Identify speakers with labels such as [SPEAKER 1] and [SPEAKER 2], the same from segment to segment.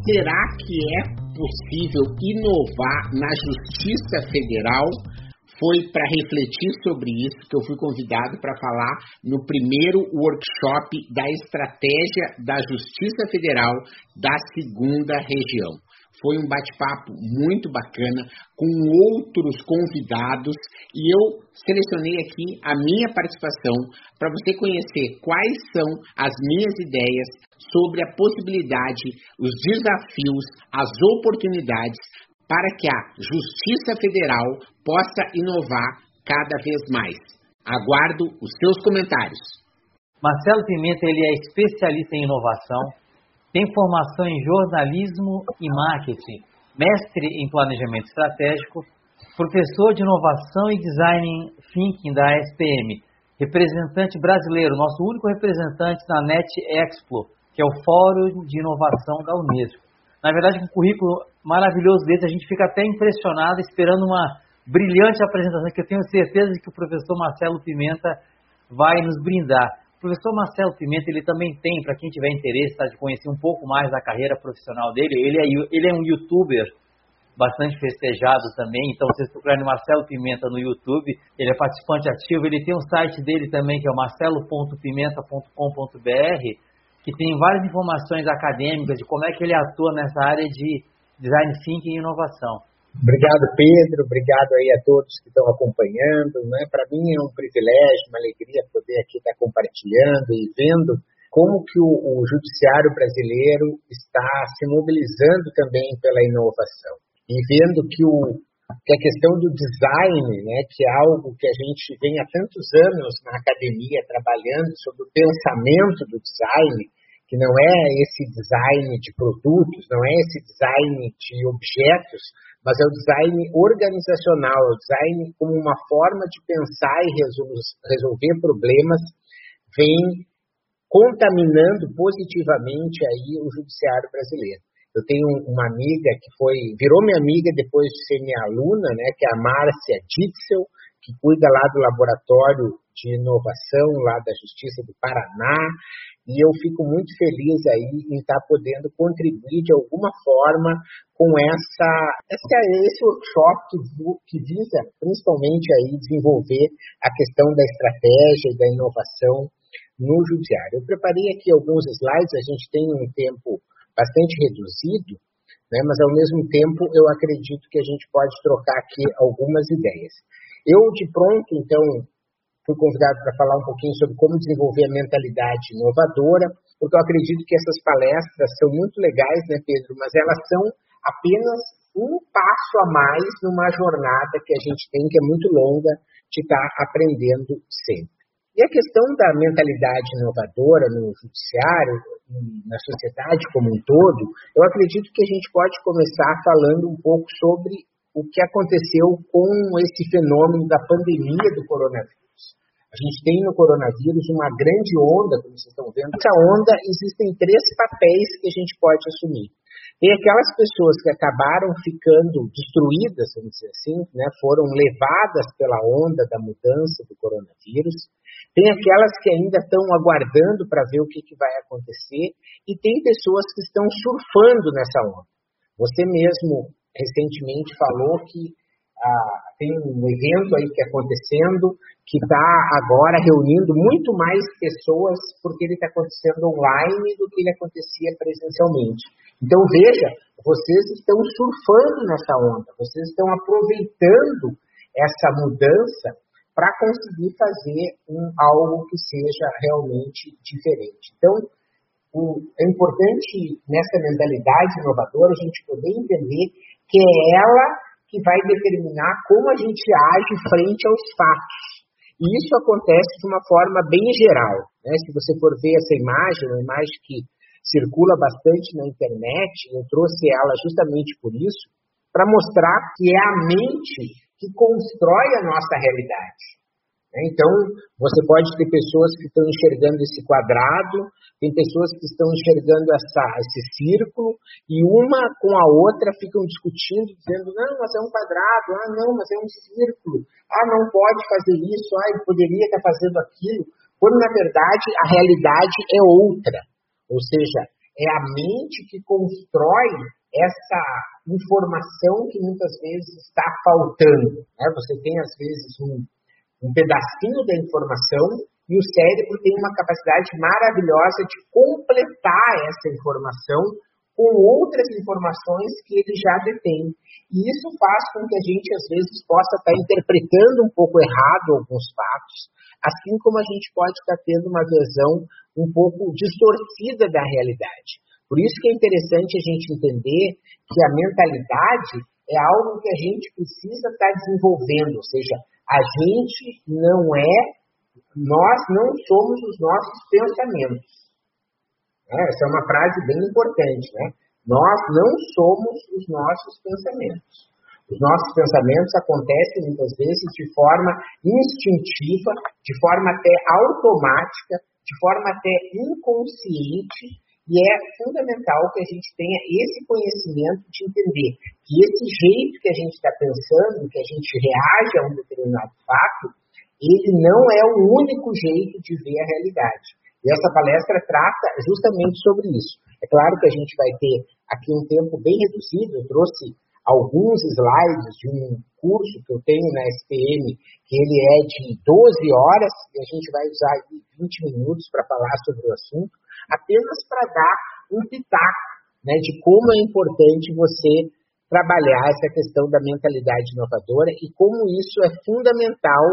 [SPEAKER 1] Será que é possível inovar na Justiça Federal? Foi para refletir sobre isso que eu fui convidado para falar no primeiro workshop da estratégia da Justiça Federal da segunda região. Foi um bate-papo muito bacana com outros convidados e eu selecionei aqui a minha participação para você conhecer quais são as minhas ideias sobre a possibilidade, os desafios, as oportunidades para que a Justiça Federal possa inovar cada vez mais. Aguardo os seus comentários.
[SPEAKER 2] Marcelo Pimenta ele é especialista em inovação, tem formação em jornalismo e marketing, mestre em planejamento estratégico, professor de inovação e design thinking da SPM, representante brasileiro, nosso único representante na NET Expo, que é o Fórum de Inovação da Unesco. Na verdade, com um currículo maravilhoso desse, a gente fica até impressionado, esperando uma brilhante apresentação, que eu tenho certeza de que o professor Marcelo Pimenta vai nos brindar. O professor Marcelo Pimenta, ele também tem, para quem tiver interesse tá, de conhecer um pouco mais da carreira profissional dele, ele é, ele é um youtuber bastante festejado também, então vocês procurarem Marcelo Pimenta no YouTube, ele é participante ativo, ele tem um site dele também, que é o marcelo.pimenta.com.br, que tem várias informações acadêmicas de como é que ele atua nessa área de design thinking e inovação.
[SPEAKER 3] Obrigado, Pedro. Obrigado aí a todos que estão acompanhando. Né? Para mim é um privilégio, uma alegria poder aqui estar compartilhando e vendo como que o, o judiciário brasileiro está se mobilizando também pela inovação e vendo que, o, que a questão do design, né, que é algo que a gente vem há tantos anos na academia trabalhando sobre o pensamento do design, que não é esse design de produtos, não é esse design de objetos, mas é o design organizacional, é o design como uma forma de pensar e resolver problemas, vem contaminando positivamente aí o judiciário brasileiro. Eu tenho uma amiga que foi, virou minha amiga depois de ser minha aluna, né, que é a Márcia Ditzel, que cuida lá do laboratório de inovação lá da Justiça do Paraná, e eu fico muito feliz aí em estar podendo contribuir de alguma forma com essa, essa esse workshop que, que visa principalmente aí desenvolver a questão da estratégia e da inovação no judiciário. Eu preparei aqui alguns slides, a gente tem um tempo bastante reduzido, né, mas ao mesmo tempo eu acredito que a gente pode trocar aqui algumas ideias. Eu, de pronto, então, fui convidado para falar um pouquinho sobre como desenvolver a mentalidade inovadora, porque eu acredito que essas palestras são muito legais, né, Pedro, mas elas são apenas um passo a mais numa jornada que a gente tem, que é muito longa, de estar aprendendo sempre. E a questão da mentalidade inovadora no judiciário na sociedade como um todo, eu acredito que a gente pode começar falando um pouco sobre o que aconteceu com esse fenômeno da pandemia do coronavírus. A gente tem no coronavírus uma grande onda, como vocês estão vendo. Nessa onda existem três papéis que a gente pode assumir. Tem aquelas pessoas que acabaram ficando destruídas, vamos dizer assim, né, foram levadas pela onda da mudança do coronavírus. Tem aquelas que ainda estão aguardando para ver o que, que vai acontecer. E tem pessoas que estão surfando nessa onda. Você mesmo recentemente falou que ah, tem um evento aí que é acontecendo que está agora reunindo muito mais pessoas porque ele está acontecendo online do que ele acontecia presencialmente. Então veja, vocês estão surfando nessa onda, vocês estão aproveitando essa mudança para conseguir fazer um, algo que seja realmente diferente. Então, o, é importante nessa mentalidade inovadora a gente poder entender que é ela que vai determinar como a gente age frente aos fatos. E isso acontece de uma forma bem geral. Né? Se você for ver essa imagem, uma imagem que circula bastante na internet, eu trouxe ela justamente por isso, para mostrar que é a mente que constrói a nossa realidade. Né? Então, você pode ter pessoas que estão enxergando esse quadrado, tem pessoas que estão enxergando essa, esse círculo, e uma com a outra ficam discutindo, dizendo, não, mas é um quadrado, ah, não, mas é um círculo, ah, não pode fazer isso, ah, ele poderia estar fazendo aquilo, quando na verdade a realidade é outra. Ou seja, é a mente que constrói essa informação que muitas vezes está faltando. Né? Você tem, às vezes, um, um pedacinho da informação e o cérebro tem uma capacidade maravilhosa de completar essa informação com outras informações que ele já detém. E isso faz com que a gente, às vezes, possa estar interpretando um pouco errado alguns fatos, assim como a gente pode estar tendo uma visão um pouco distorcida da realidade. Por isso que é interessante a gente entender que a mentalidade é algo que a gente precisa estar desenvolvendo, ou seja, a gente não é, nós não somos os nossos pensamentos. É, essa é uma frase bem importante, né? Nós não somos os nossos pensamentos. Os nossos pensamentos acontecem muitas vezes de forma instintiva, de forma até automática, de forma até inconsciente, e é fundamental que a gente tenha esse conhecimento de entender que esse jeito que a gente está pensando, que a gente reage a um determinado fato, ele não é o único jeito de ver a realidade. E essa palestra trata justamente sobre isso. É claro que a gente vai ter aqui um tempo bem reduzido, eu trouxe alguns slides de um curso que eu tenho na SPM, que ele é de 12 horas, e a gente vai usar 20 minutos para falar sobre o assunto, apenas para dar um pitaco né, de como é importante você trabalhar essa questão da mentalidade inovadora e como isso é fundamental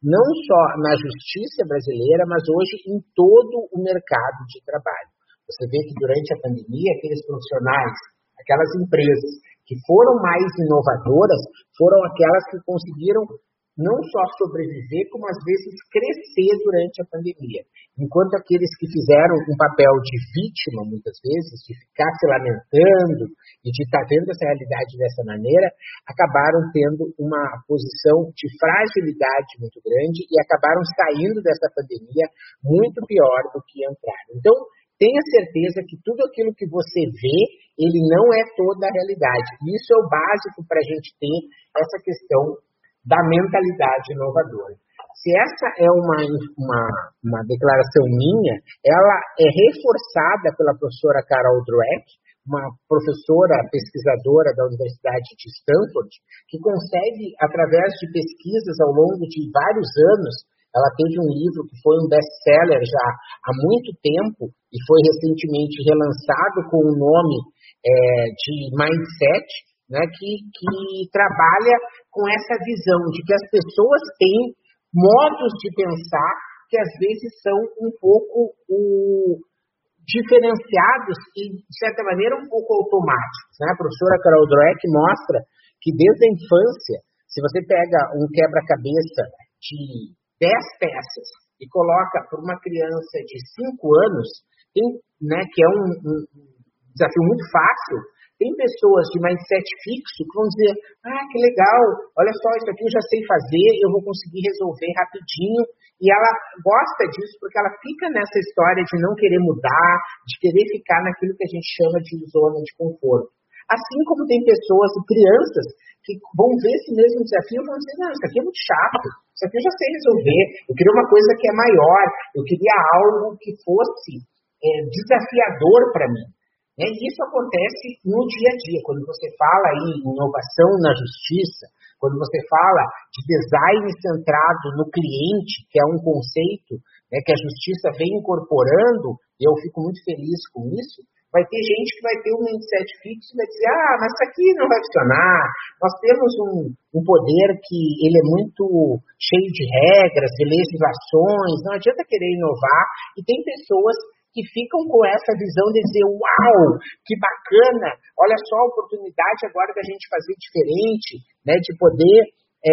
[SPEAKER 3] não só na justiça brasileira, mas hoje em todo o mercado de trabalho. Você vê que durante a pandemia, aqueles profissionais, aquelas empresas que foram mais inovadoras foram aquelas que conseguiram não só sobreviver, como às vezes crescer durante a pandemia. Enquanto aqueles que fizeram um papel de vítima, muitas vezes, de ficar se lamentando e de estar vendo essa realidade dessa maneira, acabaram tendo uma posição de fragilidade muito grande e acabaram saindo dessa pandemia muito pior do que entraram. Então, tenha certeza que tudo aquilo que você vê, ele não é toda a realidade. Isso é o básico para a gente ter essa questão da mentalidade inovadora. Se essa é uma, uma, uma declaração minha, ela é reforçada pela professora Carol Dweck, uma professora pesquisadora da Universidade de Stanford, que consegue, através de pesquisas ao longo de vários anos, ela teve um livro que foi um best-seller já há muito tempo e foi recentemente relançado com o nome é, de Mindset, né, que, que trabalha com essa visão de que as pessoas têm modos de pensar que às vezes são um pouco diferenciados e, de certa maneira, um pouco automáticos. Né? A professora Carol Dweck mostra que desde a infância, se você pega um quebra-cabeça de 10 peças e coloca para uma criança de 5 anos, tem, né, que é um, um desafio muito fácil, tem pessoas de mindset fixo que vão dizer: ah, que legal, olha só, isso aqui eu já sei fazer, eu vou conseguir resolver rapidinho. E ela gosta disso porque ela fica nessa história de não querer mudar, de querer ficar naquilo que a gente chama de zona de conforto. Assim como tem pessoas e crianças que vão ver esse mesmo desafio e vão dizer: não, isso aqui é muito chato, isso aqui eu já sei resolver, eu queria uma coisa que é maior, eu queria algo que fosse é, desafiador para mim. E isso acontece no dia a dia, quando você fala em inovação na justiça, quando você fala de design centrado no cliente, que é um conceito né, que a justiça vem incorporando, e eu fico muito feliz com isso, vai ter gente que vai ter um mindset fixo e vai dizer, ah, mas isso aqui não vai funcionar, nós temos um, um poder que ele é muito cheio de regras, de legislações, não adianta querer inovar, e tem pessoas que ficam com essa visão de dizer, uau, que bacana, olha só a oportunidade agora da gente fazer diferente, né, de poder é,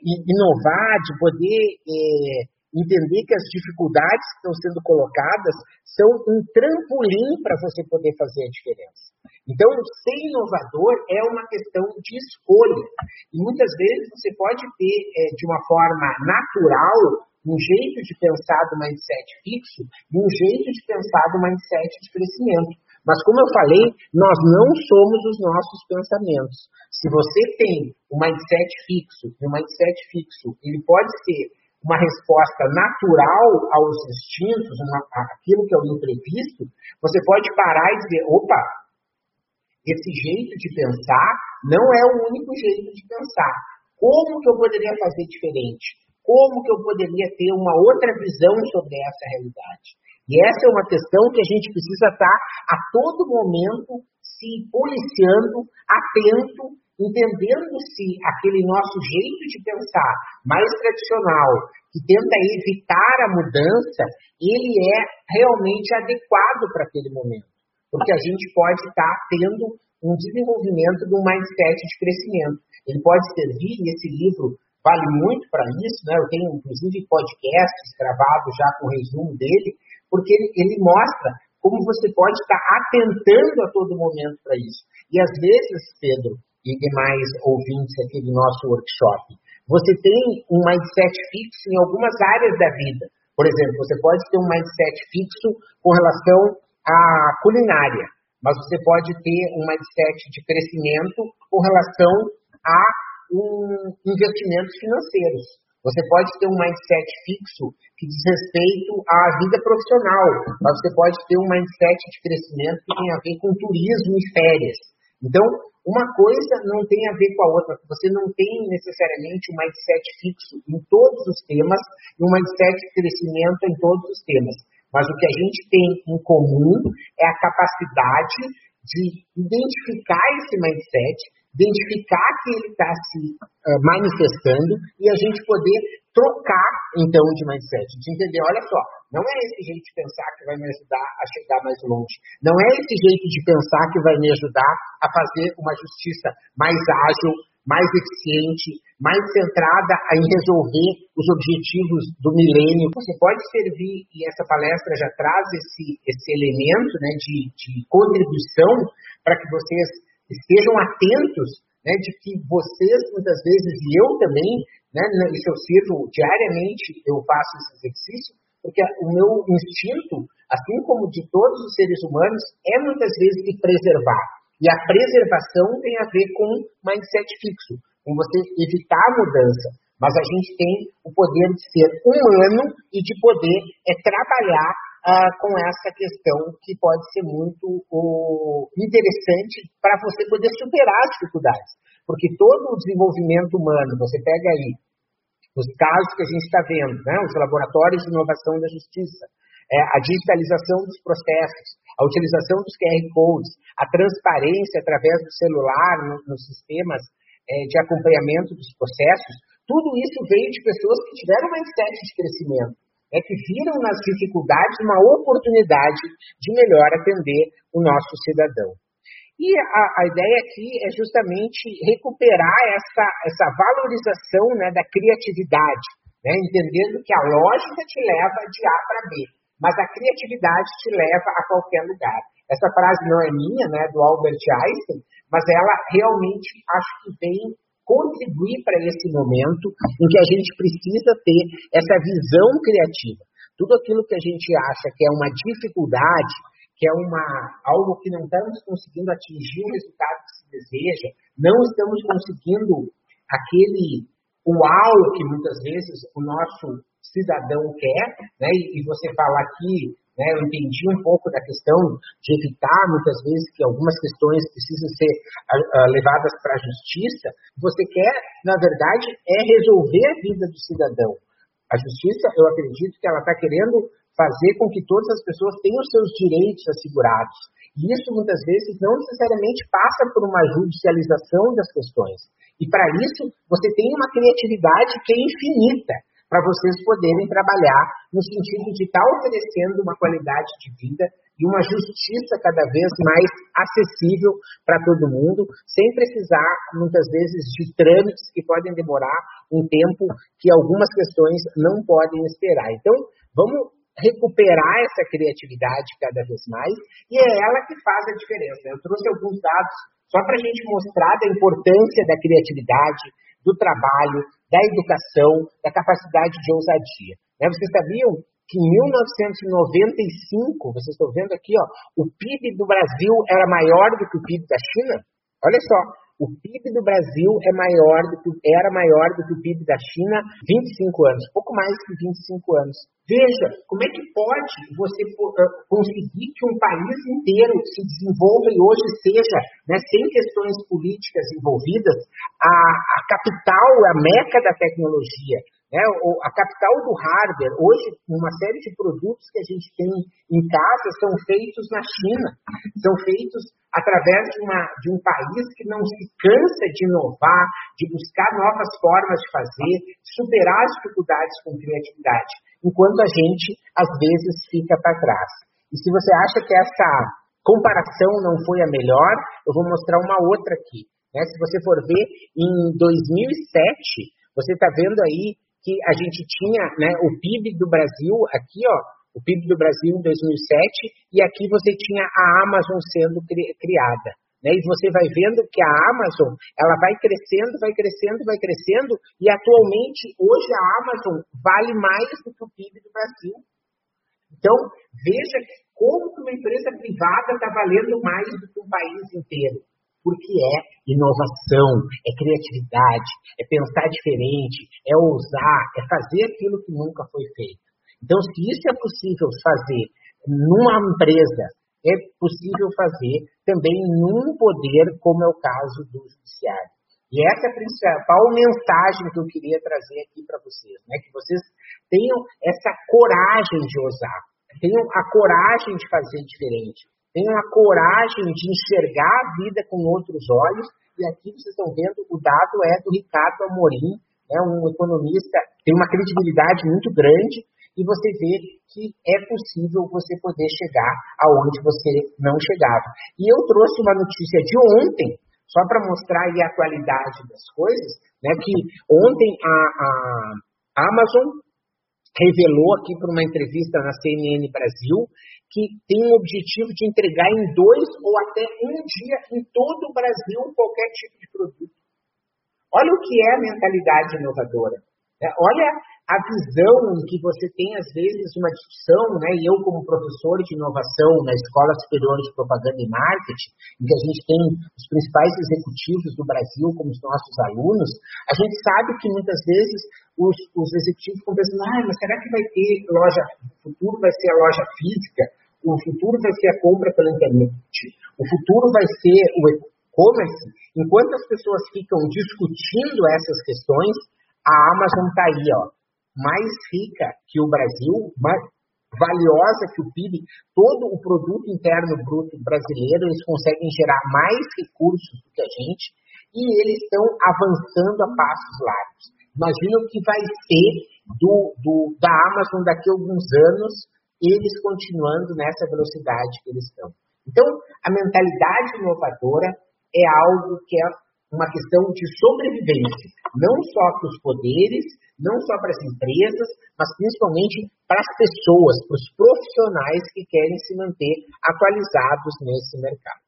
[SPEAKER 3] inovar, de poder é, entender que as dificuldades que estão sendo colocadas são um trampolim para você poder fazer a diferença. Então, ser inovador é uma questão de escolha. E muitas vezes você pode ter, é, de uma forma natural, um jeito de pensar do mindset fixo e um jeito de pensar do mindset de crescimento. Mas, como eu falei, nós não somos os nossos pensamentos. Se você tem um mindset fixo, e um mindset fixo ele pode ser uma resposta natural aos instintos, aquilo que é o imprevisto, você pode parar e dizer: opa, esse jeito de pensar não é o único jeito de pensar. Como que eu poderia fazer diferente? Como que eu poderia ter uma outra visão sobre essa realidade? E essa é uma questão que a gente precisa estar a todo momento se policiando, atento, entendendo se aquele nosso jeito de pensar mais tradicional, que tenta evitar a mudança, ele é realmente adequado para aquele momento. Porque a gente pode estar tendo um desenvolvimento de um mindset de crescimento. Ele pode servir, nesse livro vale muito para isso, né? Eu tenho inclusive podcasts gravados já com resumo dele, porque ele, ele mostra como você pode estar atentando a todo momento para isso. E às vezes, Pedro e demais ouvintes aqui do nosso workshop, você tem um mindset fixo em algumas áreas da vida. Por exemplo, você pode ter um mindset fixo com relação à culinária, mas você pode ter um mindset de crescimento com relação a um investimentos financeiros. Você pode ter um mindset fixo que diz respeito à vida profissional, mas você pode ter um mindset de crescimento que tem a ver com turismo e férias. Então, uma coisa não tem a ver com a outra. Você não tem necessariamente um mindset fixo em todos os temas e um mindset de crescimento em todos os temas. Mas o que a gente tem em comum é a capacidade de identificar esse mindset, identificar que ele está se uh, manifestando e a gente poder trocar, então, de mindset, de entender, olha só, não é esse jeito de pensar que vai me ajudar a chegar mais longe, não é esse jeito de pensar que vai me ajudar a fazer uma justiça mais ágil, mais eficiente, mais centrada em resolver os objetivos do milênio. Você pode servir, e essa palestra já traz esse, esse elemento né, de, de contribuição para que vocês estejam atentos né, de que vocês, muitas vezes, e eu também, né, isso eu sirvo diariamente, eu faço esse exercício, porque o meu instinto, assim como de todos os seres humanos, é muitas vezes de preservar. E a preservação tem a ver com mindset fixo, com você evitar a mudança. Mas a gente tem o poder de ser humano e de poder é, trabalhar ah, com essa questão que pode ser muito interessante para você poder superar as dificuldades. Porque todo o desenvolvimento humano, você pega aí os casos que a gente está vendo, né, os laboratórios de inovação da justiça, é, a digitalização dos processos, a utilização dos QR codes, a transparência através do celular no, nos sistemas de acompanhamento dos processos, tudo isso veio de pessoas que tiveram uma mindset de crescimento é que viram nas dificuldades uma oportunidade de melhor atender o nosso cidadão. E a, a ideia aqui é justamente recuperar essa, essa valorização né, da criatividade, né, entendendo que a lógica te leva de A para B, mas a criatividade te leva a qualquer lugar. Essa frase não é minha, né, do Albert Einstein, mas ela realmente acho que vem contribuir para esse momento em que a gente precisa ter essa visão criativa. Tudo aquilo que a gente acha que é uma dificuldade, que é uma, algo que não estamos conseguindo atingir o resultado que se deseja, não estamos conseguindo aquele uau que muitas vezes o nosso cidadão quer, né? e você fala aqui né? Eu entendi um pouco da questão de evitar, muitas vezes, que algumas questões precisam ser uh, levadas para a justiça. Você quer, na verdade, é resolver a vida do cidadão. A justiça, eu acredito que ela está querendo fazer com que todas as pessoas tenham seus direitos assegurados. E isso, muitas vezes, não necessariamente passa por uma judicialização das questões. E, para isso, você tem uma criatividade que é infinita para vocês poderem trabalhar no sentido de estar tá oferecendo uma qualidade de vida e uma justiça cada vez mais acessível para todo mundo, sem precisar, muitas vezes, de trâmites que podem demorar um tempo que algumas questões não podem esperar. Então, vamos recuperar essa criatividade cada vez mais e é ela que faz a diferença. Eu trouxe alguns dados só para a gente mostrar da importância da criatividade, do trabalho, da educação, da capacidade de ousadia. Né? Vocês sabiam que em 1995, vocês estão vendo aqui, ó, o PIB do Brasil era maior do que o PIB da China? Olha só, o PIB do Brasil é maior do que, era maior do que o PIB da China 25 anos, pouco mais que 25 anos. Veja, como é que pode você conseguir que um país inteiro se desenvolva e hoje seja, né, sem questões políticas envolvidas, a, a capital, a meca da tecnologia, né, a capital do hardware. Hoje, uma série de produtos que a gente tem em casa são feitos na China, são feitos através de, uma, de um país que não se cansa de inovar, de buscar novas formas de fazer, superar as dificuldades com criatividade, enquanto a gente, às vezes, fica para trás. E se você acha que essa comparação não foi a melhor, eu vou mostrar uma outra aqui. Né? Se você for ver, em 2007, você está vendo aí que a gente tinha né, o PIB do Brasil aqui, ó, o PIB do Brasil em 2007, e aqui você tinha a Amazon sendo cri criada. Né? E você vai vendo que a Amazon ela vai crescendo, vai crescendo, vai crescendo, e atualmente, hoje a Amazon vale mais do que o PIB do Brasil. Então, veja como uma empresa privada está valendo mais do que um país inteiro. Porque é inovação, é criatividade, é pensar diferente, é ousar, é fazer aquilo que nunca foi feito. Então, se isso é possível fazer numa empresa, é possível fazer também num poder, como é o caso do judiciário. E essa é a principal mensagem que eu queria trazer aqui para vocês, né? que vocês tenham essa coragem de ousar, tenham a coragem de fazer diferente, tenham a coragem de enxergar a vida com outros olhos. E aqui vocês estão vendo, o dado é do Ricardo Amorim, né, um economista, tem uma credibilidade muito grande, e você vê que é possível você poder chegar aonde você não chegava. E eu trouxe uma notícia de ontem, só para mostrar a atualidade das coisas, né, que ontem a, a Amazon revelou aqui por uma entrevista na CNN Brasil que tem o objetivo de entregar em dois ou até um dia em todo o Brasil qualquer tipo de produto. Olha o que é a mentalidade inovadora. Né? Olha a visão que você tem, às vezes, uma discussão, né? e eu, como professor de inovação na Escola Superior de Propaganda e Marketing, em que a gente tem os principais executivos do Brasil como os nossos alunos, a gente sabe que muitas vezes os, os executivos ficam pensando, ah, mas será que vai ter loja, o futuro vai ser a loja física, o futuro vai ser a compra pela internet, o futuro vai ser o e-commerce. Enquanto as pessoas ficam discutindo essas questões, a Amazon está aí, ó, mais rica que o Brasil, mais valiosa que o PIB, todo o produto interno bruto brasileiro, eles conseguem gerar mais recursos do que a gente e eles estão avançando a passos largos. Imagina o que vai ser do, do, da Amazon daqui a alguns anos, eles continuando nessa velocidade que eles estão. Então, a mentalidade inovadora é algo que é uma questão de sobrevivência, não só para os poderes, não só para as empresas, mas principalmente para as pessoas, para os profissionais que querem se manter atualizados nesse mercado.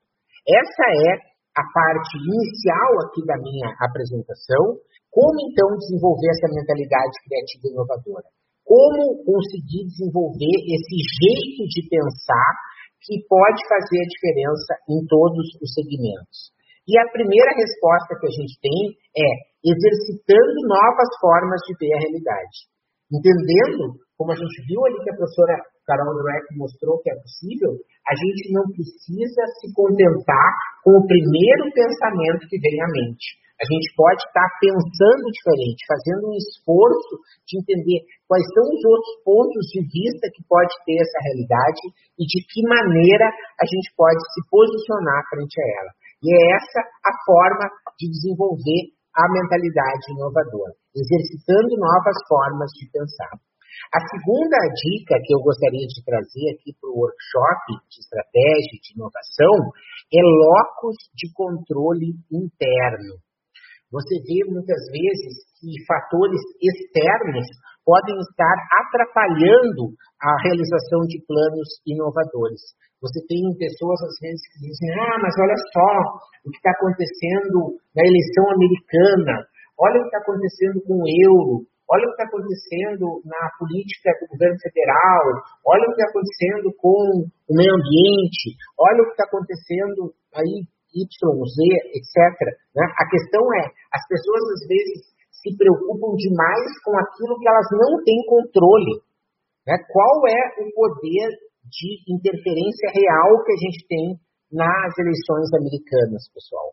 [SPEAKER 3] Essa é a parte inicial aqui da minha apresentação. Como então desenvolver essa mentalidade criativa e inovadora? Como conseguir desenvolver esse jeito de pensar que pode fazer a diferença em todos os segmentos? E a primeira resposta que a gente tem é exercitando novas formas de ver a realidade. Entendendo, como a gente viu ali que a professora Carol Dweck mostrou que é possível, a gente não precisa se contentar com o primeiro pensamento que vem à mente. A gente pode estar pensando diferente, fazendo um esforço de entender quais são os outros pontos de vista que pode ter essa realidade e de que maneira a gente pode se posicionar frente a ela. E é essa a forma de desenvolver a mentalidade inovadora, exercitando novas formas de pensar. A segunda dica que eu gostaria de trazer aqui para o workshop de estratégia de inovação é locus de controle interno. Você vê muitas vezes que fatores externos podem estar atrapalhando a realização de planos inovadores. Você tem pessoas, às vezes, que dizem: ah, mas olha só o que está acontecendo na eleição americana, olha o que está acontecendo com o euro, olha o que está acontecendo na política do governo federal, olha o que está acontecendo com o meio ambiente, olha o que está acontecendo aí Y, Z, etc. Né? A questão é, as pessoas às vezes se preocupam demais com aquilo que elas não têm controle. Né? Qual é o poder de interferência real que a gente tem nas eleições americanas, pessoal?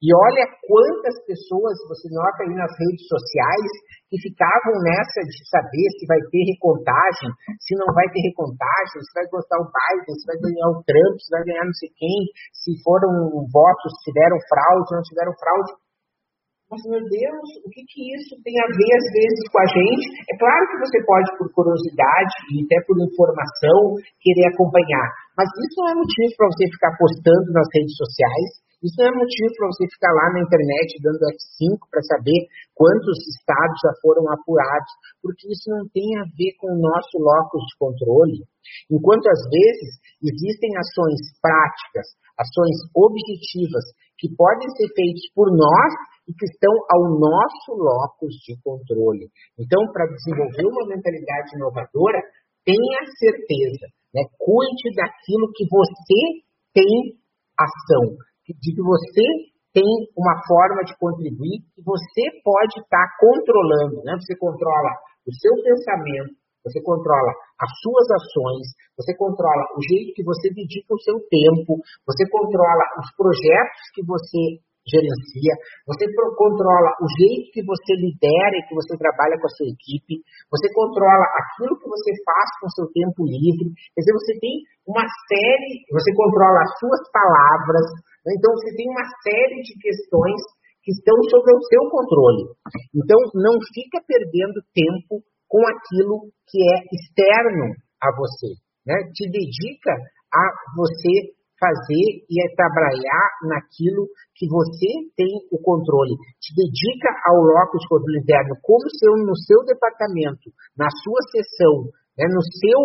[SPEAKER 3] E olha quantas pessoas você nota aí nas redes sociais que ficavam nessa de saber se vai ter recontagem, se não vai ter recontagem, se vai gostar o Biden, se vai ganhar o Trump, se vai ganhar não sei quem, se foram votos, tiveram fraude, não tiveram fraude. Mas, meu Deus, o que, que isso tem a ver, às vezes, com a gente? É claro que você pode, por curiosidade e até por informação, querer acompanhar. Mas isso não é motivo para você ficar postando nas redes sociais isso não é motivo para você ficar lá na internet dando F5 para saber quantos estados já foram apurados, porque isso não tem a ver com o nosso locus de controle. Enquanto às vezes existem ações práticas, ações objetivas que podem ser feitas por nós e que estão ao nosso locus de controle. Então, para desenvolver uma mentalidade inovadora, tenha certeza, né? cuide daquilo que você tem ação de que você tem uma forma de contribuir que você pode estar tá controlando, né? Você controla o seu pensamento, você controla as suas ações, você controla o jeito que você dedica o seu tempo, você controla os projetos que você gerencia, você controla o jeito que você lidera e que você trabalha com a sua equipe, você controla aquilo que você faz com o seu tempo livre, quer dizer, você tem uma série, você controla as suas palavras, né? então você tem uma série de questões que estão sob o seu controle. Então não fica perdendo tempo com aquilo que é externo a você, né? Te dedica a você fazer e é trabalhar naquilo que você tem o controle. Te dedica ao locus de controle interno, como seu, no seu departamento, na sua sessão, né, no seu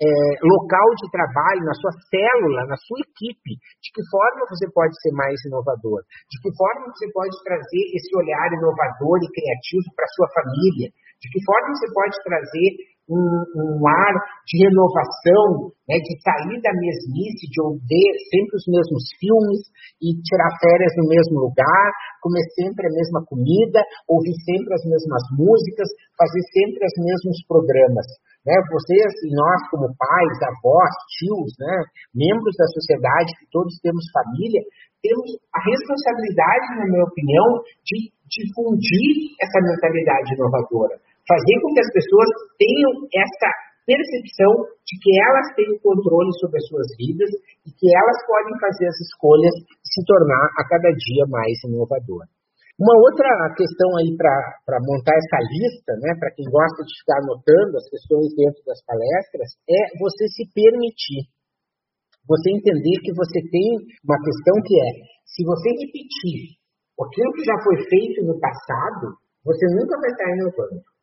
[SPEAKER 3] é, local de trabalho, na sua célula, na sua equipe, de que forma você pode ser mais inovador, de que forma você pode trazer esse olhar inovador e criativo para a sua família, de que forma você pode trazer um, um ar de renovação, né, de sair da mesmice, de ver sempre os mesmos filmes e tirar férias no mesmo lugar, comer sempre a mesma comida, ouvir sempre as mesmas músicas, fazer sempre os mesmos programas. Né? Vocês e nós, como pais, avós, tios, né, membros da sociedade, que todos temos família, temos a responsabilidade, na minha opinião, de difundir essa mentalidade inovadora fazer com que as pessoas tenham essa percepção de que elas têm o controle sobre as suas vidas e que elas podem fazer as escolhas e se tornar a cada dia mais inovador. Uma outra questão aí para montar essa lista, né, para quem gosta de ficar anotando as questões dentro das palestras, é você se permitir. Você entender que você tem uma questão que é, se você repetir aquilo que já foi feito no passado, você nunca vai estar inovando.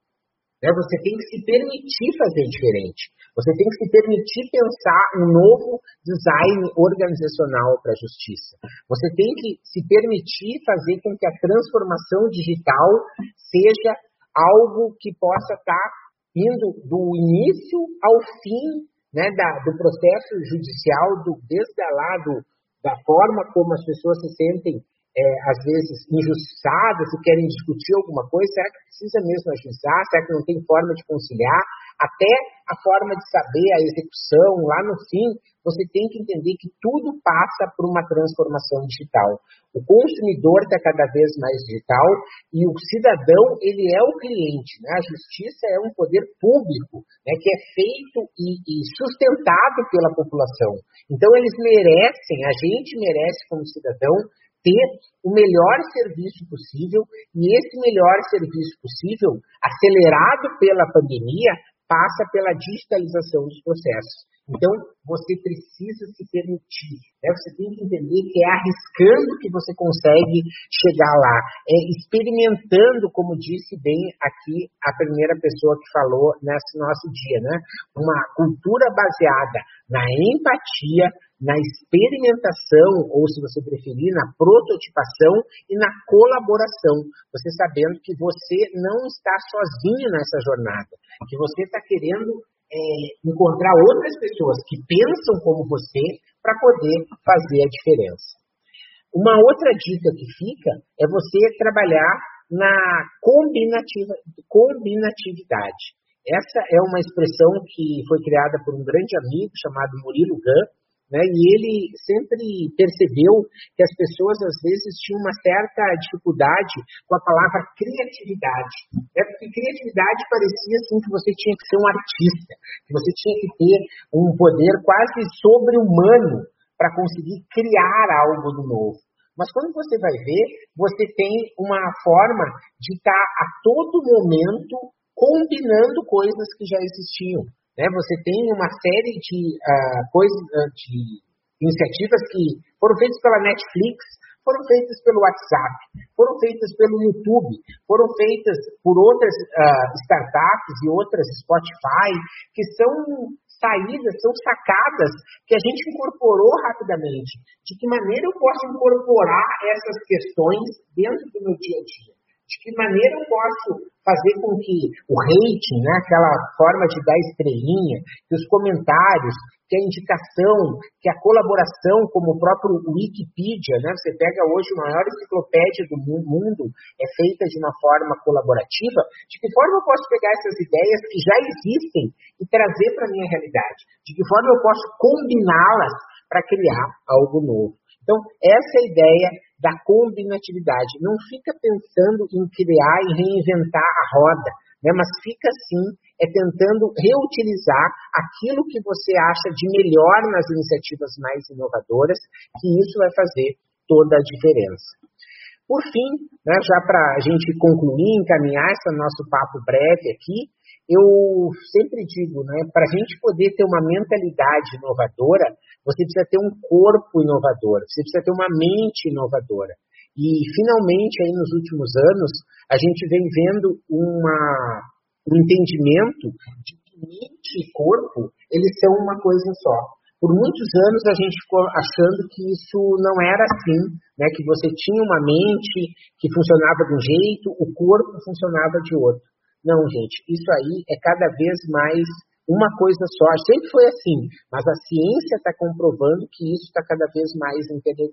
[SPEAKER 3] Né? Você tem que se permitir fazer diferente. Você tem que se permitir pensar um novo design organizacional para a justiça. Você tem que se permitir fazer com que a transformação digital seja algo que possa estar indo do início ao fim né, da, do processo judicial, do, desde lá do, da forma como as pessoas se sentem é, às vezes, injustiçadas e querem discutir alguma coisa, será que precisa mesmo ajuizar? Será que não tem forma de conciliar? Até a forma de saber a execução, lá no fim, você tem que entender que tudo passa por uma transformação digital. O consumidor está cada vez mais digital e o cidadão, ele é o cliente. Né? A justiça é um poder público né, que é feito e, e sustentado pela população. Então, eles merecem, a gente merece como cidadão, ter o melhor serviço possível e esse melhor serviço possível, acelerado pela pandemia, passa pela digitalização dos processos. Então, você precisa se permitir. Né? Você tem que entender que é arriscando que você consegue chegar lá. É experimentando, como disse bem aqui a primeira pessoa que falou nesse nosso dia, né? Uma cultura baseada na empatia, na experimentação, ou se você preferir, na prototipação e na colaboração. Você sabendo que você não está sozinho nessa jornada, que você está querendo é, encontrar outras pessoas que pensam como você para poder fazer a diferença. Uma outra dica que fica é você trabalhar na combinativa, combinatividade. Essa é uma expressão que foi criada por um grande amigo chamado Murilo Gun, né? E ele sempre percebeu que as pessoas, às vezes, tinham uma certa dificuldade com a palavra criatividade. Né? Porque criatividade parecia assim que você tinha que ser um artista, que você tinha que ter um poder quase sobre-humano para conseguir criar algo do novo. Mas quando você vai ver, você tem uma forma de estar tá a todo momento combinando coisas que já existiam. Né? Você tem uma série de uh, coisas, uh, de iniciativas que foram feitas pela Netflix, foram feitas pelo WhatsApp, foram feitas pelo YouTube, foram feitas por outras uh, startups e outras Spotify, que são saídas, são sacadas que a gente incorporou rapidamente. De que maneira eu posso incorporar essas questões dentro do meu dia a dia? De que maneira eu posso fazer com que o rating, né, aquela forma de dar estrelinha, que os comentários, que a indicação, que a colaboração, como o próprio Wikipedia, né, você pega hoje a maior enciclopédia do mundo, é feita de uma forma colaborativa, de que forma eu posso pegar essas ideias que já existem e trazer para a minha realidade? De que forma eu posso combiná-las para criar algo novo? Então, essa é a ideia da combinatividade. Não fica pensando em criar e reinventar a roda, né? mas fica sim é tentando reutilizar aquilo que você acha de melhor nas iniciativas mais inovadoras, que isso vai fazer toda a diferença. Por fim, né, já para a gente concluir, encaminhar esse nosso papo breve aqui, eu sempre digo, né, para a gente poder ter uma mentalidade inovadora, você precisa ter um corpo inovador, você precisa ter uma mente inovadora. E, finalmente, aí nos últimos anos, a gente vem vendo uma, um entendimento de que mente e corpo, eles são uma coisa só. Por muitos anos a gente ficou achando que isso não era assim, né? que você tinha uma mente que funcionava de um jeito, o corpo funcionava de outro. Não, gente, isso aí é cada vez mais uma coisa só. Sempre foi assim, mas a ciência está comprovando que isso está cada vez mais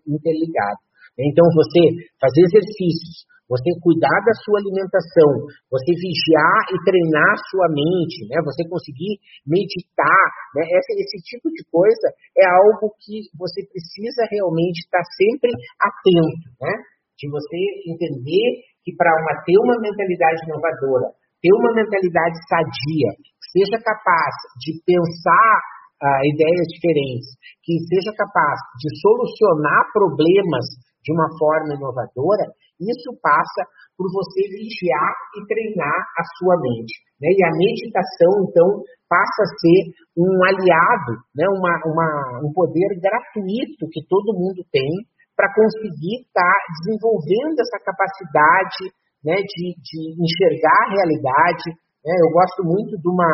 [SPEAKER 3] interligado. Então, você fazer exercícios, você cuidar da sua alimentação, você vigiar e treinar a sua mente, né? você conseguir meditar, né? esse, esse tipo de coisa é algo que você precisa realmente estar sempre atento, né? de você entender que para ter uma mentalidade inovadora, ter uma mentalidade sadia, que seja capaz de pensar uh, ideias diferentes, que seja capaz de solucionar problemas de uma forma inovadora, isso passa por você vigiar e treinar a sua mente. Né? E a meditação, então, passa a ser um aliado, né? uma, uma, um poder gratuito que todo mundo tem para conseguir estar tá desenvolvendo essa capacidade né, de, de enxergar a realidade. Né? Eu gosto muito de uma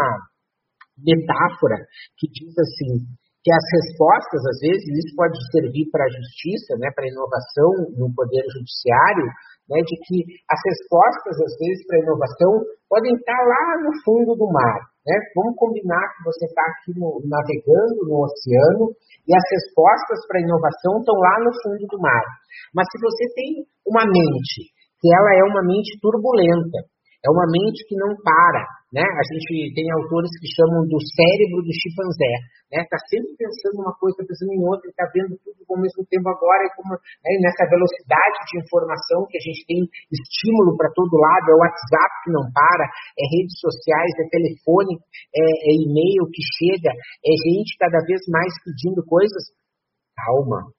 [SPEAKER 3] metáfora que diz assim, que as respostas, às vezes, isso pode servir para a justiça, né, para a inovação no poder judiciário, né, de que as respostas, às vezes, para a inovação podem estar lá no fundo do mar. Né? Vamos combinar que você está aqui no, navegando no oceano e as respostas para a inovação estão lá no fundo do mar. Mas se você tem uma mente que ela é uma mente turbulenta, é uma mente que não para, né? A gente tem autores que chamam do cérebro do chimpanzé, né? Tá sempre pensando uma coisa, tá pensando em outra, está vendo tudo ao mesmo tempo agora, e como, né? nessa velocidade de informação que a gente tem estímulo para todo lado, é o WhatsApp que não para, é redes sociais, é telefone, é, é e-mail que chega, é gente cada vez mais pedindo coisas. Calma,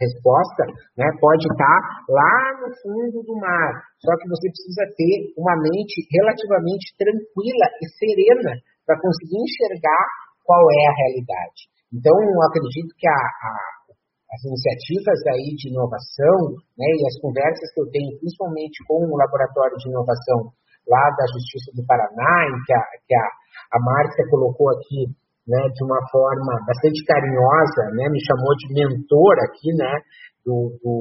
[SPEAKER 3] resposta né, pode estar lá no fundo do mar, só que você precisa ter uma mente relativamente tranquila e serena para conseguir enxergar qual é a realidade. Então, acredito que a, a, as iniciativas aí de inovação né, e as conversas que eu tenho, principalmente com o Laboratório de Inovação lá da Justiça do Paraná, em que a, que a, a Márcia colocou aqui né, de uma forma bastante carinhosa, né, me chamou de mentor aqui, né, do, do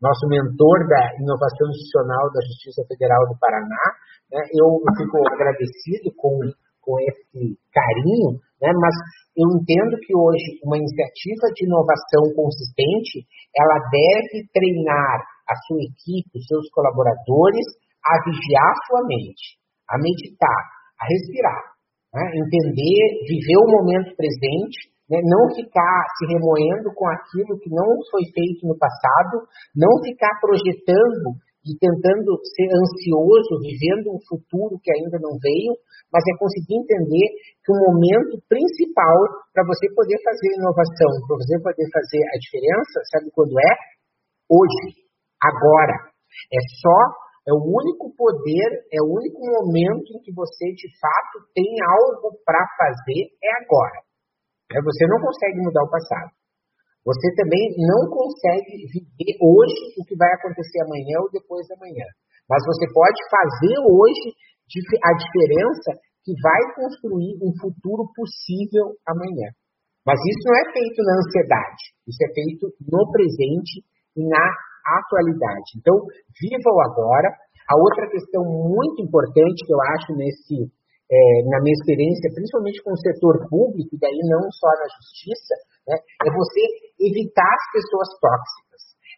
[SPEAKER 3] nosso mentor da inovação institucional da Justiça Federal do Paraná. Né, eu, fico agradecido com, com esse carinho, né, mas eu entendo que hoje uma iniciativa de inovação consistente, ela deve treinar a sua equipe, os seus colaboradores, a vigiar sua mente, a meditar, a respirar, né? entender, viver o momento presente, né? não ficar se remoendo com aquilo que não foi feito no passado, não ficar projetando e tentando ser ansioso, vivendo um futuro que ainda não veio, mas é conseguir entender que o momento principal para você poder fazer inovação, para você poder fazer a diferença, sabe quando é? Hoje, agora. É só é o único poder, é o único momento em que você de fato tem algo para fazer é agora. É, você não consegue mudar o passado. Você também não consegue viver hoje o que vai acontecer amanhã ou depois da manhã. Mas você pode fazer hoje a diferença que vai construir um futuro possível amanhã. Mas isso não é feito na ansiedade, isso é feito no presente e na atualidade. Então, viva o agora. A outra questão muito importante que eu acho nesse, é, na minha experiência, principalmente com o setor público, e daí não só na justiça, né, é você evitar as pessoas tóxicas.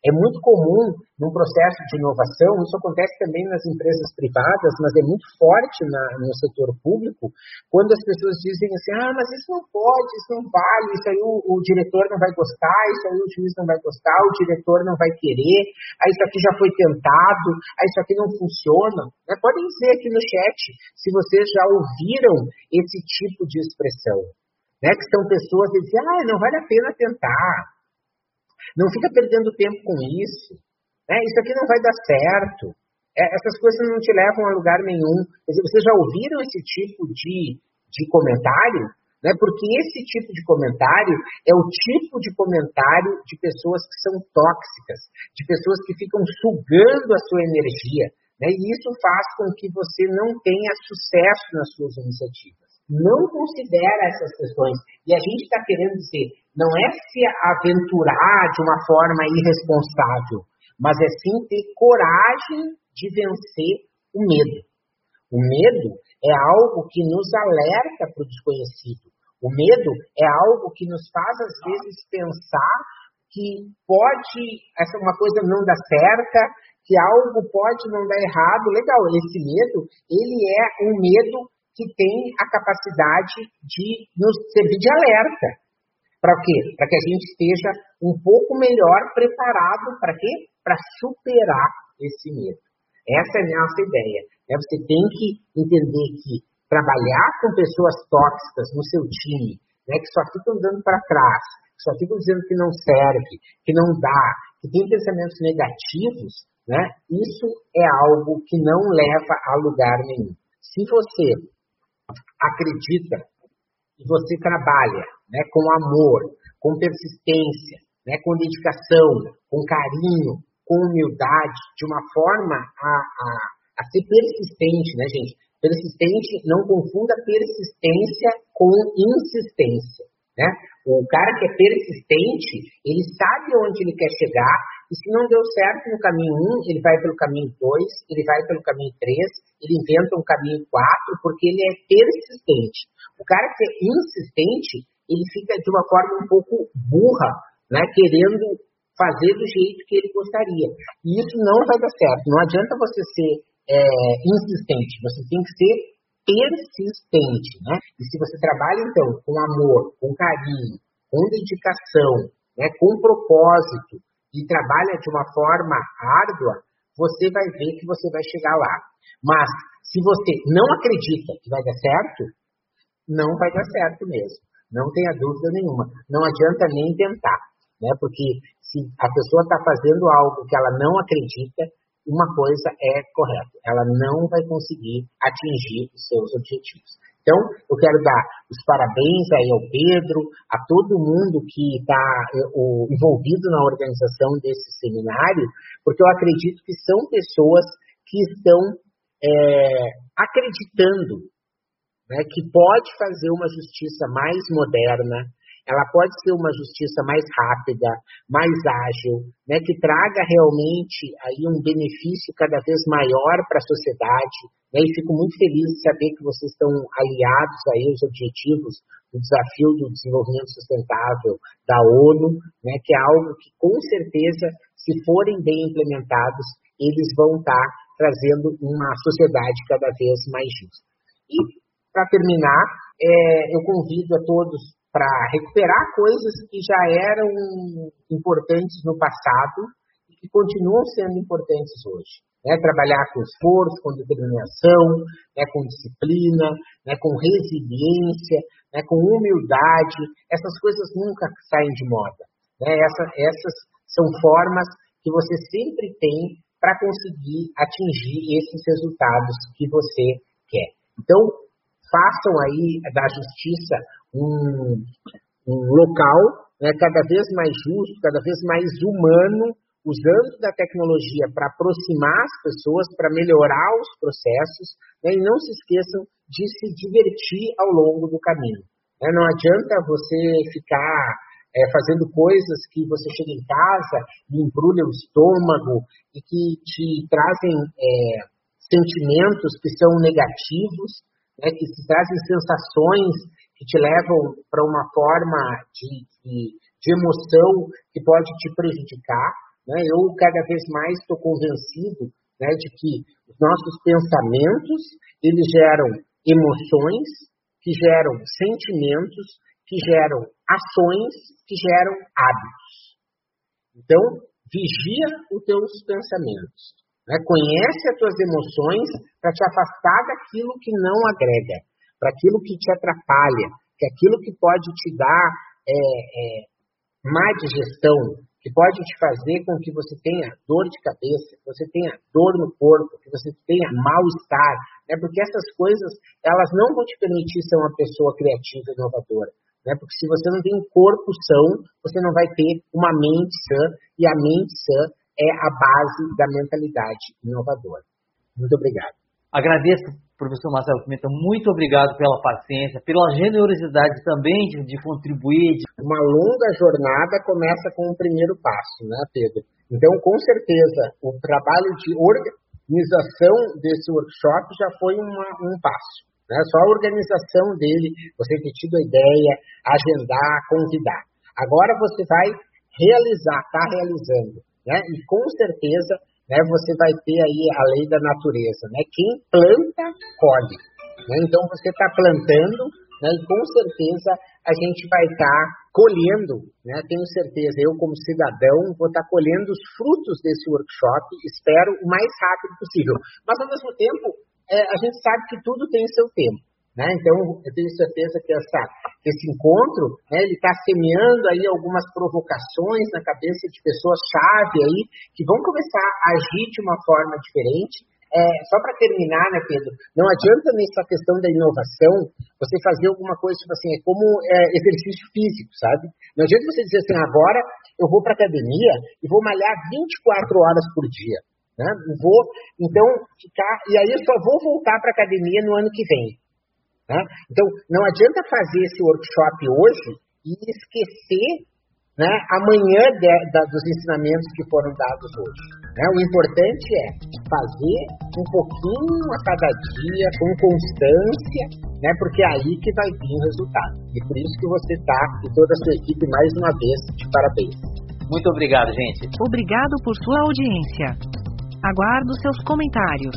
[SPEAKER 3] É muito comum num processo de inovação, isso acontece também nas empresas privadas, mas é muito forte na, no setor público, quando as pessoas dizem assim, ah, mas isso não pode, isso não vale, isso aí o, o diretor não vai gostar, isso aí o juiz não vai gostar, o diretor não vai querer, ah, isso aqui já foi tentado, ah, isso aqui não funciona. Né? Podem dizer aqui no chat se vocês já ouviram esse tipo de expressão. Né, que são pessoas que dizem, ah, não vale a pena tentar, não fica perdendo tempo com isso. Né? Isso aqui não vai dar certo. É, essas coisas não te levam a lugar nenhum. Quer dizer, vocês já ouviram esse tipo de, de comentário? Né? Porque esse tipo de comentário é o tipo de comentário de pessoas que são tóxicas, de pessoas que ficam sugando a sua energia. Né? E isso faz com que você não tenha sucesso nas suas iniciativas não considera essas questões. E a gente está querendo dizer, não é se aventurar de uma forma irresponsável, mas é sim ter coragem de vencer o medo. O medo é algo que nos alerta para o desconhecido. O medo é algo que nos faz, às vezes, pensar que pode essa uma coisa não dar certa, que algo pode não dar errado. Legal, esse medo, ele é um medo que tem a capacidade de nos servir de alerta. Para quê? Para que a gente esteja um pouco melhor preparado para quê? Para superar esse medo. Essa é a nossa ideia. Né? Você tem que entender que trabalhar com pessoas tóxicas no seu time, né, que só ficam dando para trás, que só ficam dizendo que não serve, que não dá, que tem pensamentos negativos, né, isso é algo que não leva a lugar nenhum. Se você acredita e você trabalha né, com amor, com persistência, né, com dedicação, com carinho, com humildade, de uma forma a, a, a ser persistente, né, gente? Persistente, não confunda persistência com insistência. Né? O cara que é persistente, ele sabe onde ele quer chegar, e se não deu certo no caminho 1, ele vai pelo caminho 2, ele vai pelo caminho 3, ele inventa um caminho 4, porque ele é persistente. O cara que é insistente, ele fica de uma forma um pouco burra, né, querendo fazer do jeito que ele gostaria. E isso não vai dar certo. Não adianta você ser é, insistente, você tem que ser persistente. Né? E se você trabalha, então, com amor, com carinho, com dedicação, né, com propósito, e trabalha de uma forma árdua, você vai ver que você vai chegar lá. Mas se você não acredita que vai dar certo, não vai dar certo mesmo. Não tenha dúvida nenhuma. Não adianta nem tentar, né? Porque se a pessoa está fazendo algo que ela não acredita, uma coisa é correta, ela não vai conseguir atingir os seus objetivos. Então, eu quero dar os parabéns aí ao Pedro, a todo mundo que está envolvido na organização desse seminário, porque eu acredito que são pessoas que estão é, acreditando né, que pode fazer uma justiça mais moderna, ela pode ser uma justiça mais rápida, mais ágil, né, que traga realmente aí um benefício cada vez maior para a sociedade. Né, e fico muito feliz de saber que vocês estão aliados aí aos objetivos do desafio do desenvolvimento sustentável da ONU, né, que é algo que com certeza, se forem bem implementados, eles vão estar tá trazendo uma sociedade cada vez mais justa. E para terminar, é, eu convido a todos para recuperar coisas que já eram importantes no passado e que continuam sendo importantes hoje. Né? Trabalhar com esforço, com determinação, né? com disciplina, né? com resiliência, né? com humildade. Essas coisas nunca saem de moda. Né? Essa, essas são formas que você sempre tem para conseguir atingir esses resultados que você quer. Então, façam aí da justiça um, um local né, cada vez mais justo, cada vez mais humano, usando da tecnologia para aproximar as pessoas, para melhorar os processos, né, e não se esqueçam de se divertir ao longo do caminho. Né? Não adianta você ficar é, fazendo coisas que você chega em casa e embrulha o estômago e que te trazem é, sentimentos que são negativos, né, que te trazem sensações que te levam para uma forma de, de, de, emoção que pode te prejudicar. Né? Eu cada vez mais estou convencido né, de que os nossos pensamentos eles geram emoções, que geram sentimentos, que geram ações, que geram hábitos. Então, vigia os teus pensamentos. Né? Conhece as tuas emoções para te afastar daquilo que não agrega para aquilo que te atrapalha, que aquilo que pode te dar é, é, má digestão, que pode te fazer com que você tenha dor de cabeça, que você tenha dor no corpo, que você tenha mal-estar, né? porque essas coisas elas não vão te permitir ser uma pessoa criativa e inovadora. Né? Porque se você não tem um corpo são, você não vai ter uma mente sã, e a mente sã é a base da mentalidade inovadora. Muito obrigado.
[SPEAKER 2] Agradeço, professor Marcelo Pimenta, muito obrigado pela paciência, pela generosidade também de, de contribuir. De...
[SPEAKER 3] Uma longa jornada começa com o primeiro passo, né, Pedro? Então, com certeza, o trabalho de organização desse workshop já foi uma, um passo. Né? Só a organização dele, você ter tido a ideia, agendar, convidar. Agora você vai realizar, está realizando. Né? E com certeza né, você vai ter aí a lei da natureza, né? Quem planta, colhe. Né? Então você está plantando, né? E com certeza a gente vai estar tá colhendo, né? Tenho certeza, eu como cidadão vou estar tá colhendo os frutos desse workshop, espero o mais rápido possível. Mas ao mesmo tempo, é, a gente sabe que tudo tem seu tempo. Né? Então, eu tenho certeza que essa, esse encontro, né, ele está semeando aí algumas provocações na cabeça de pessoas-chave aí, que vão começar a agir de uma forma diferente. É, só para terminar, né, Pedro, não adianta nessa questão da inovação você fazer alguma coisa, tipo assim, é como é, exercício físico, sabe? Não adianta você dizer assim, agora eu vou para academia e vou malhar 24 horas por dia. Né? Vou, então, ficar. E aí eu só vou voltar para academia no ano que vem. Né? Então, não adianta fazer esse workshop hoje e esquecer né, amanhã de, de, dos ensinamentos que foram dados hoje. Né? O importante é fazer um pouquinho a cada dia, com constância, né, porque é aí que vai vir o resultado. E por isso que você está e toda a sua equipe, mais uma vez, de parabéns.
[SPEAKER 2] Muito obrigado, gente.
[SPEAKER 4] Obrigado por sua audiência. Aguardo seus comentários.